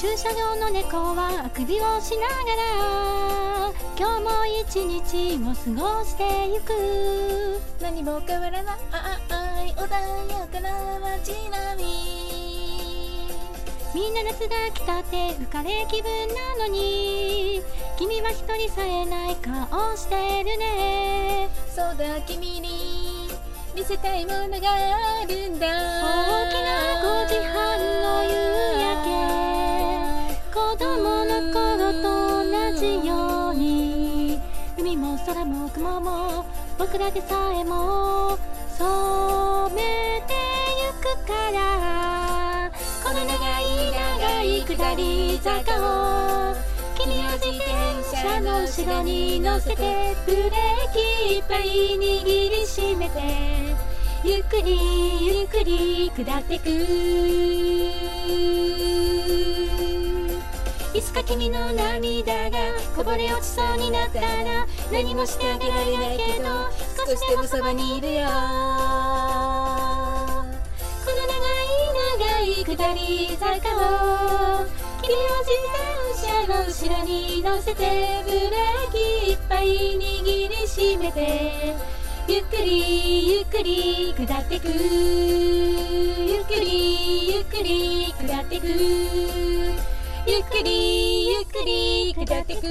駐車場の猫はあくびをしながら今日も一日を過ごしてゆく。何も変わらない穏やかな街並み。みんな夏が来たって浮かれ気分なのに君は一人さえない顔してるね。そうだ君に見せたいものがあるんだ。大きなけ子供の頃と同じように海も空も雲も僕らでさえも染めてゆくからこの長い長い下り坂を君は自転車の後ろに乗せてブレーキいっぱい握りしめてゆっくりゆっくり下ってくいつか君の涙がこぼれ落ちそうになったら何もしてあげられないけど少しでもそばにいるよ。この長い長い下り坂を君は自転車の後ろに乗せてブレーキいっぱい握りしめてゆっくりゆっくり下ってく。ゆっくりゆっくり下ってく。ゆっくりゆっくり下ってく